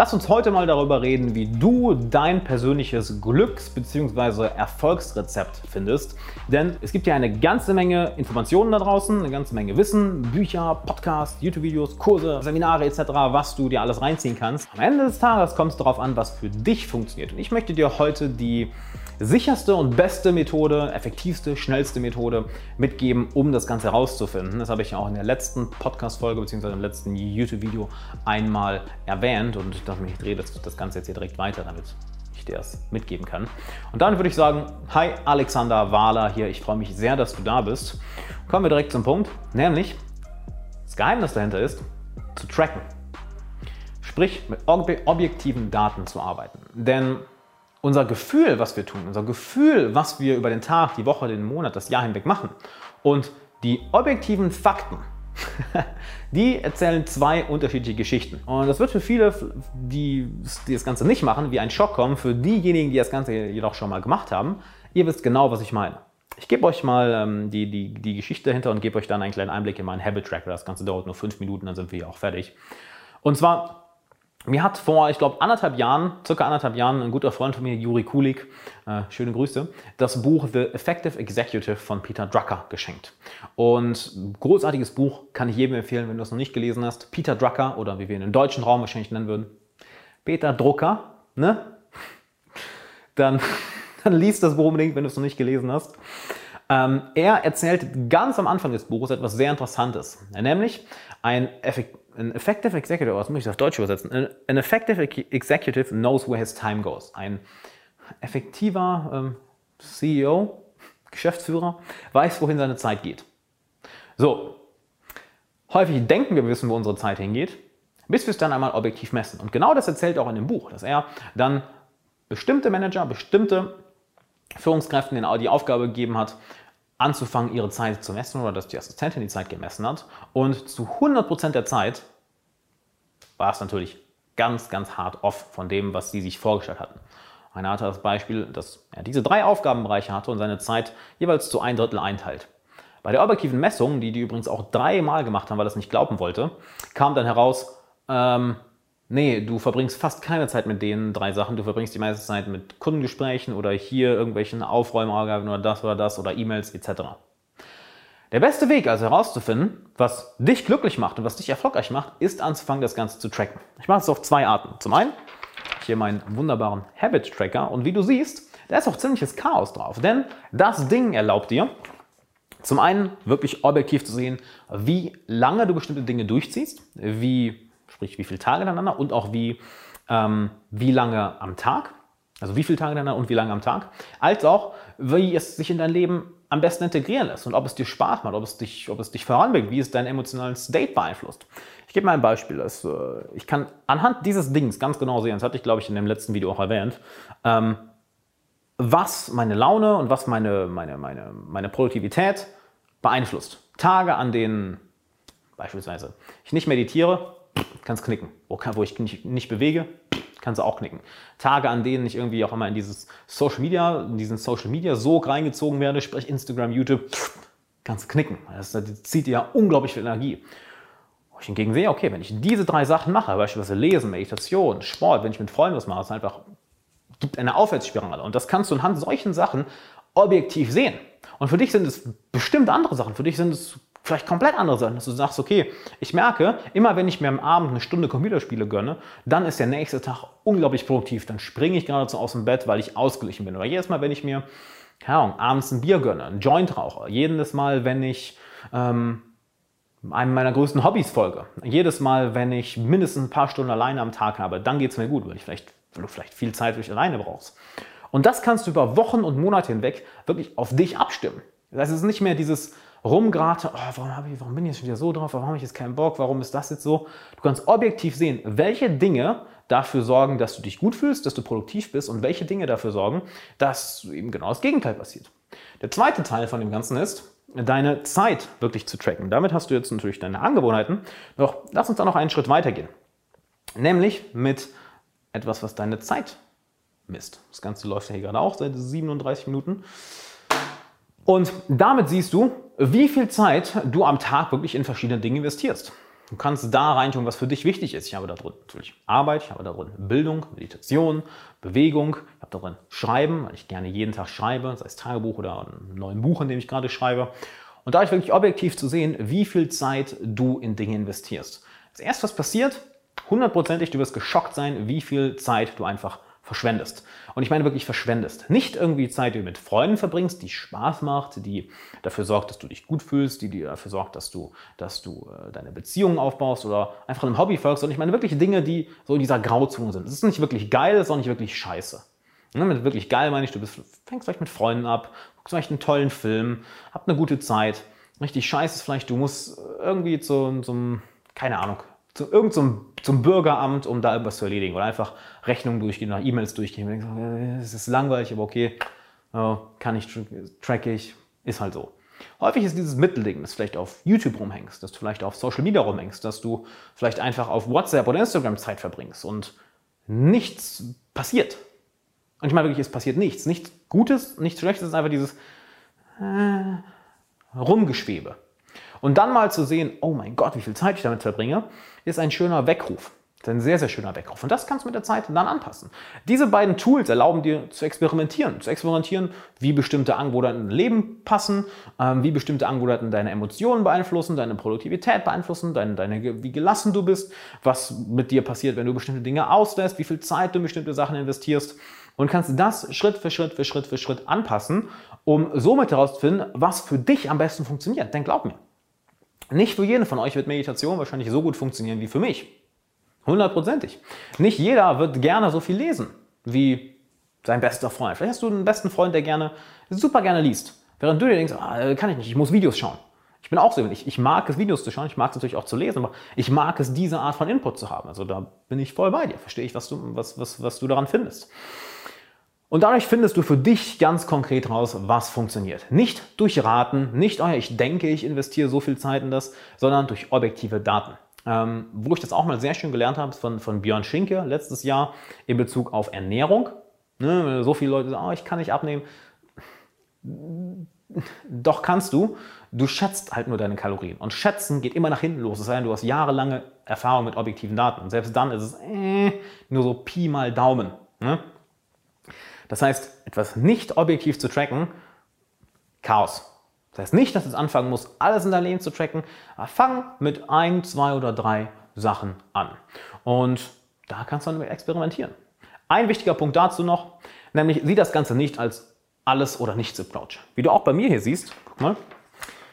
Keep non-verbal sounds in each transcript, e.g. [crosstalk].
Lass uns heute mal darüber reden, wie du dein persönliches Glücks- bzw. Erfolgsrezept findest. Denn es gibt ja eine ganze Menge Informationen da draußen, eine ganze Menge Wissen, Bücher, Podcasts, YouTube-Videos, Kurse, Seminare etc., was du dir alles reinziehen kannst. Am Ende des Tages kommt es darauf an, was für dich funktioniert. Und ich möchte dir heute die sicherste und beste Methode, effektivste, schnellste Methode mitgeben, um das Ganze herauszufinden. Das habe ich ja auch in der letzten Podcast-Folge bzw. im letzten YouTube-Video einmal erwähnt und dachte mir, ich drehe das, das Ganze jetzt hier direkt weiter, damit ich dir das mitgeben kann. Und dann würde ich sagen, hi Alexander Wahler hier, ich freue mich sehr, dass du da bist. Kommen wir direkt zum Punkt, nämlich das Geheimnis dahinter ist, zu tracken. Sprich, mit objektiven Daten zu arbeiten. Denn unser Gefühl, was wir tun, unser Gefühl, was wir über den Tag, die Woche, den Monat, das Jahr hinweg machen und die objektiven Fakten, [laughs] die erzählen zwei unterschiedliche Geschichten. Und das wird für viele, die, die das Ganze nicht machen, wie ein Schock kommen. Für diejenigen, die das Ganze jedoch schon mal gemacht haben, ihr wisst genau, was ich meine. Ich gebe euch mal ähm, die, die, die Geschichte dahinter und gebe euch dann einen kleinen Einblick in meinen Habit Tracker. Das Ganze dauert nur fünf Minuten, dann sind wir hier auch fertig. Und zwar mir hat vor, ich glaube, anderthalb Jahren, circa anderthalb Jahren, ein guter Freund von mir, Juri Kulik, äh, schöne Grüße, das Buch The Effective Executive von Peter Drucker geschenkt. Und großartiges Buch, kann ich jedem empfehlen, wenn du es noch nicht gelesen hast. Peter Drucker oder wie wir ihn im deutschen Raum wahrscheinlich nennen würden, Peter Drucker, ne? [laughs] Dann, [laughs] dann liest das Buch unbedingt, wenn du es noch nicht gelesen hast. Ähm, er erzählt ganz am Anfang des Buches etwas sehr Interessantes, nämlich ein Effekt ein effective executive, was muss ich auf Deutsch übersetzen? An effective executive knows where his time goes. Ein effektiver ähm, CEO, Geschäftsführer, weiß, wohin seine Zeit geht. So, häufig denken wir, wir wissen, wo unsere Zeit hingeht, bis wir es dann einmal objektiv messen. Und genau das erzählt auch in dem Buch, dass er dann bestimmte Manager, bestimmte Führungskräften die Aufgabe gegeben hat, anzufangen, ihre Zeit zu messen oder dass die Assistentin die Zeit gemessen hat. Und zu 100% der Zeit war es natürlich ganz, ganz hart off von dem, was sie sich vorgestellt hatten. Einer hatte das Beispiel, dass er diese drei Aufgabenbereiche hatte und seine Zeit jeweils zu ein Drittel einteilt. Bei der objektiven Messung, die die übrigens auch dreimal gemacht haben, weil er es nicht glauben wollte, kam dann heraus, ähm, Nee, du verbringst fast keine Zeit mit den drei Sachen. Du verbringst die meiste Zeit mit Kundengesprächen oder hier irgendwelchen Aufräumaufgaben oder das oder das oder E-Mails etc. Der beste Weg also herauszufinden, was dich glücklich macht und was dich erfolgreich macht, ist anzufangen, das Ganze zu tracken. Ich mache es auf zwei Arten. Zum einen hier meinen wunderbaren Habit Tracker und wie du siehst, da ist auch ziemliches Chaos drauf, denn das Ding erlaubt dir, zum einen wirklich objektiv zu sehen, wie lange du bestimmte Dinge durchziehst, wie sprich wie viele Tage hintereinander und auch wie, ähm, wie lange am Tag, also wie viele Tage hintereinander und wie lange am Tag, als auch wie es sich in dein Leben am besten integrieren lässt und ob es dir Spaß macht, ob es dich, ob es dich voranbringt, wie es deinen emotionalen State beeinflusst. Ich gebe mal ein Beispiel. Das, äh, ich kann anhand dieses Dings ganz genau sehen, das hatte ich glaube ich in dem letzten Video auch erwähnt, ähm, was meine Laune und was meine, meine, meine, meine Produktivität beeinflusst. Tage, an denen beispielsweise ich nicht meditiere, kannst knicken. Wo, wo ich mich nicht bewege, kannst du auch knicken. Tage, an denen ich irgendwie auch immer in dieses Social Media, in diesen Social Media Sog reingezogen werde, sprich Instagram, YouTube, kannst knicken. Das, das zieht dir ja unglaublich viel Energie. Wo ich hingegen sehe, okay, wenn ich diese drei Sachen mache, beispielsweise Lesen, Meditation, Sport, wenn ich mit Freunden was mache, ist einfach gibt eine Aufwärtsspirale. Und das kannst du anhand solchen Sachen objektiv sehen. Und für dich sind es bestimmt andere Sachen. Für dich sind es vielleicht komplett andere Sachen, dass du sagst, okay, ich merke, immer wenn ich mir am Abend eine Stunde Computerspiele gönne, dann ist der nächste Tag unglaublich produktiv. Dann springe ich geradezu aus dem Bett, weil ich ausgeglichen bin. Oder jedes Mal, wenn ich mir, keine Ahnung, abends ein Bier gönne, ein Joint rauche, jedes Mal, wenn ich ähm, einem meiner größten Hobbys folge, jedes Mal, wenn ich mindestens ein paar Stunden alleine am Tag habe, dann geht es mir gut, weil, ich vielleicht, weil du vielleicht viel Zeit für dich alleine brauchst. Und das kannst du über Wochen und Monate hinweg wirklich auf dich abstimmen. Das heißt, es ist nicht mehr dieses rumgerate, oh, warum, ich, warum bin ich jetzt wieder so drauf, warum habe ich jetzt keinen Bock, warum ist das jetzt so? Du kannst objektiv sehen, welche Dinge dafür sorgen, dass du dich gut fühlst, dass du produktiv bist und welche Dinge dafür sorgen, dass eben genau das Gegenteil passiert. Der zweite Teil von dem Ganzen ist, deine Zeit wirklich zu tracken. Damit hast du jetzt natürlich deine Angewohnheiten. Doch lass uns da noch einen Schritt weiter gehen. Nämlich mit etwas, was deine Zeit misst. Das Ganze läuft ja hier gerade auch seit 37 Minuten. Und damit siehst du, wie viel Zeit du am Tag wirklich in verschiedene Dinge investierst. Du kannst da reintun, was für dich wichtig ist. Ich habe da drin natürlich Arbeit, ich habe da drin Bildung, Meditation, Bewegung, ich habe da drin Schreiben, weil ich gerne jeden Tag schreibe, sei es Tagebuch oder ein neues Buch, in dem ich gerade schreibe. Und da ist wirklich objektiv zu sehen, wie viel Zeit du in Dinge investierst. Das erste, was passiert, hundertprozentig, du wirst geschockt sein, wie viel Zeit du einfach verschwendest. Und ich meine wirklich verschwendest. Nicht irgendwie Zeit, die du mit Freunden verbringst, die Spaß macht, die dafür sorgt, dass du dich gut fühlst, die dir dafür sorgt, dass du, dass du äh, deine Beziehungen aufbaust oder einfach einem Hobby folgst. Und ich meine wirklich Dinge, die so in dieser Grauzone sind. Es ist nicht wirklich geil, es ist auch nicht wirklich scheiße. Ne, mit wirklich geil meine ich, du bist, fängst vielleicht mit Freunden ab, guckst vielleicht einen tollen Film, habt eine gute Zeit. Richtig scheiße ist vielleicht, du musst irgendwie zu so einem, keine Ahnung, zu irgendeinem zum Bürgeramt, um da etwas zu erledigen oder einfach Rechnungen durchgehen oder E-Mails durchgehen. Es ist langweilig, aber okay, kann ich, track ich, ist halt so. Häufig ist dieses Mittelding, dass du vielleicht auf YouTube rumhängst, dass du vielleicht auf Social Media rumhängst, dass du vielleicht einfach auf WhatsApp oder Instagram Zeit verbringst und nichts passiert. Und ich meine wirklich, es passiert nichts. Nichts Gutes, nichts Schlechtes, es ist einfach dieses äh, Rumgeschwebe. Und dann mal zu sehen, oh mein Gott, wie viel Zeit ich damit verbringe, ist ein schöner Weckruf. Ist ein sehr, sehr schöner Weckruf. Und das kannst du mit der Zeit dann anpassen. Diese beiden Tools erlauben dir zu experimentieren. Zu experimentieren, wie bestimmte Angewohnheiten in dein Leben passen, ähm, wie bestimmte Angewohnheiten deine Emotionen beeinflussen, deine Produktivität beeinflussen, deine, deine, wie gelassen du bist, was mit dir passiert, wenn du bestimmte Dinge auslässt, wie viel Zeit du in bestimmte Sachen investierst. Und kannst das Schritt für Schritt für Schritt für Schritt anpassen, um somit herauszufinden, was für dich am besten funktioniert. Denn glaub mir, nicht für jeden von euch wird Meditation wahrscheinlich so gut funktionieren wie für mich. Hundertprozentig. Nicht jeder wird gerne so viel lesen wie sein bester Freund. Vielleicht hast du einen besten Freund, der gerne, super gerne liest. Während du dir denkst, ah, kann ich nicht, ich muss Videos schauen. Ich bin auch so, ich, ich mag es, Videos zu schauen, ich mag es natürlich auch zu lesen, aber ich mag es, diese Art von Input zu haben. Also da bin ich voll bei dir, verstehe ich, was du, was, was, was du daran findest. Und dadurch findest du für dich ganz konkret raus, was funktioniert. Nicht durch Raten, nicht, oh ja, ich denke, ich investiere so viel Zeit in das, sondern durch objektive Daten. Ähm, wo ich das auch mal sehr schön gelernt habe, ist von, von Björn Schinke letztes Jahr in Bezug auf Ernährung. Ne, so viele Leute sagen, oh, ich kann nicht abnehmen. Doch kannst du. Du schätzt halt nur deine Kalorien. Und schätzen geht immer nach hinten los. Es sei denn, du hast jahrelange Erfahrung mit objektiven Daten. Und selbst dann ist es äh, nur so Pi mal Daumen. Ne? Das heißt, etwas nicht objektiv zu tracken, Chaos. Das heißt nicht, dass du anfangen musst, alles in deinem Leben zu tracken, fang mit ein, zwei oder drei Sachen an. Und da kannst du dann experimentieren. Ein wichtiger Punkt dazu noch, nämlich sieh das Ganze nicht als alles oder nichts Approach. Wie du auch bei mir hier siehst, guck mal,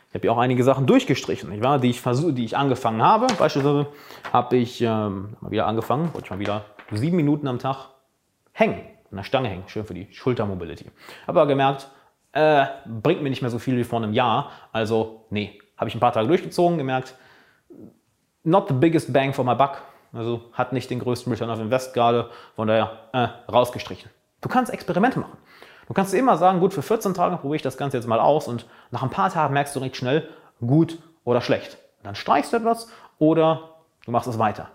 ich habe hier auch einige Sachen durchgestrichen, nicht wahr? Die, ich versuch, die ich angefangen habe. Beispielsweise habe ich ähm, mal wieder angefangen, wollte ich mal wieder sieben Minuten am Tag hängen an der Stange hängen. Schön für die Schultermobility. Habe aber gemerkt, äh, bringt mir nicht mehr so viel wie vor einem Jahr. Also, nee, habe ich ein paar Tage durchgezogen, gemerkt, not the biggest bang for my buck. Also hat nicht den größten Return of Invest gerade, von daher äh, rausgestrichen. Du kannst Experimente machen. Du kannst immer sagen, gut, für 14 Tage probiere ich das Ganze jetzt mal aus und nach ein paar Tagen merkst du recht schnell, gut oder schlecht. Dann streichst du etwas oder du machst es weiter.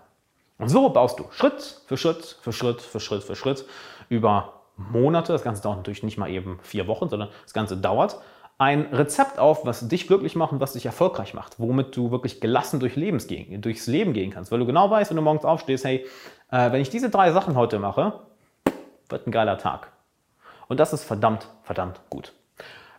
Und so baust du Schritt für Schritt für Schritt für Schritt für Schritt über Monate, das Ganze dauert natürlich nicht mal eben vier Wochen, sondern das Ganze dauert, ein Rezept auf, was dich glücklich macht und was dich erfolgreich macht, womit du wirklich gelassen durch Lebens gehen, durchs Leben gehen kannst, weil du genau weißt, wenn du morgens aufstehst, hey, äh, wenn ich diese drei Sachen heute mache, wird ein geiler Tag. Und das ist verdammt, verdammt gut.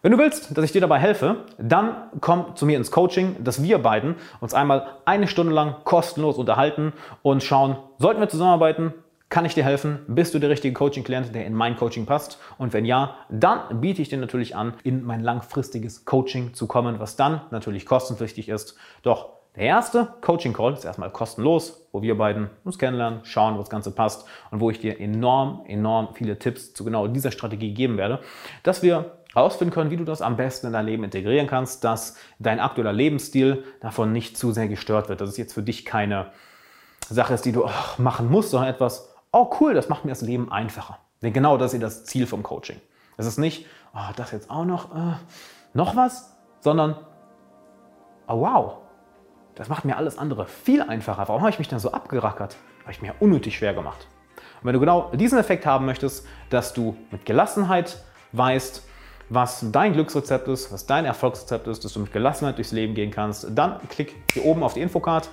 Wenn du willst, dass ich dir dabei helfe, dann komm zu mir ins Coaching, dass wir beiden uns einmal eine Stunde lang kostenlos unterhalten und schauen, sollten wir zusammenarbeiten, kann ich dir helfen? Bist du der richtige Coaching-Klient, der in mein Coaching passt? Und wenn ja, dann biete ich dir natürlich an, in mein langfristiges Coaching zu kommen, was dann natürlich kostenpflichtig ist. Doch der erste Coaching-Call ist erstmal kostenlos, wo wir beiden uns kennenlernen, schauen, wo das Ganze passt und wo ich dir enorm, enorm viele Tipps zu genau dieser Strategie geben werde, dass wir herausfinden können, wie du das am besten in dein Leben integrieren kannst, dass dein aktueller Lebensstil davon nicht zu sehr gestört wird. Dass es jetzt für dich keine Sache ist, die du machen musst, sondern etwas, oh cool, das macht mir das Leben einfacher. Denn genau das ist das Ziel vom Coaching. Es ist nicht, oh, das jetzt auch noch, äh, noch was, sondern, oh wow, das macht mir alles andere viel einfacher. Warum habe ich mich dann so abgerackert? Habe ich mir unnötig schwer gemacht. Und wenn du genau diesen Effekt haben möchtest, dass du mit Gelassenheit weißt, was dein Glücksrezept ist, was dein Erfolgsrezept ist, dass du mit Gelassenheit durchs Leben gehen kannst, dann klick hier oben auf die Infocard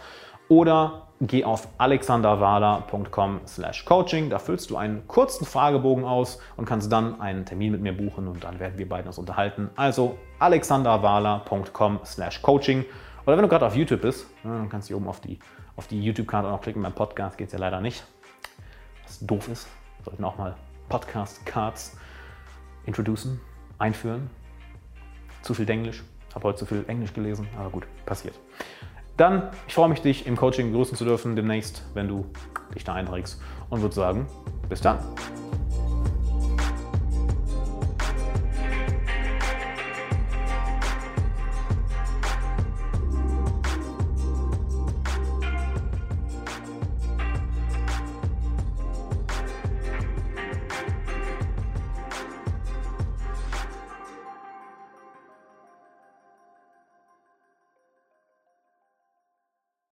oder geh auf alexanderwahler.com/coaching. Da füllst du einen kurzen Fragebogen aus und kannst dann einen Termin mit mir buchen und dann werden wir beiden uns unterhalten. Also alexanderwahler.com/coaching. Oder wenn du gerade auf YouTube bist, dann kannst du hier oben auf die, auf die YouTube-Karte noch klicken. Beim Podcast geht es ja leider nicht. Was doof ist. Sollten auch mal Podcast-Cards introducen, einführen. Zu viel Englisch. Habe heute zu viel Englisch gelesen, aber gut, passiert. Dann, ich freue mich, dich im Coaching begrüßen zu dürfen demnächst, wenn du dich da einträgst und würde sagen, bis dann.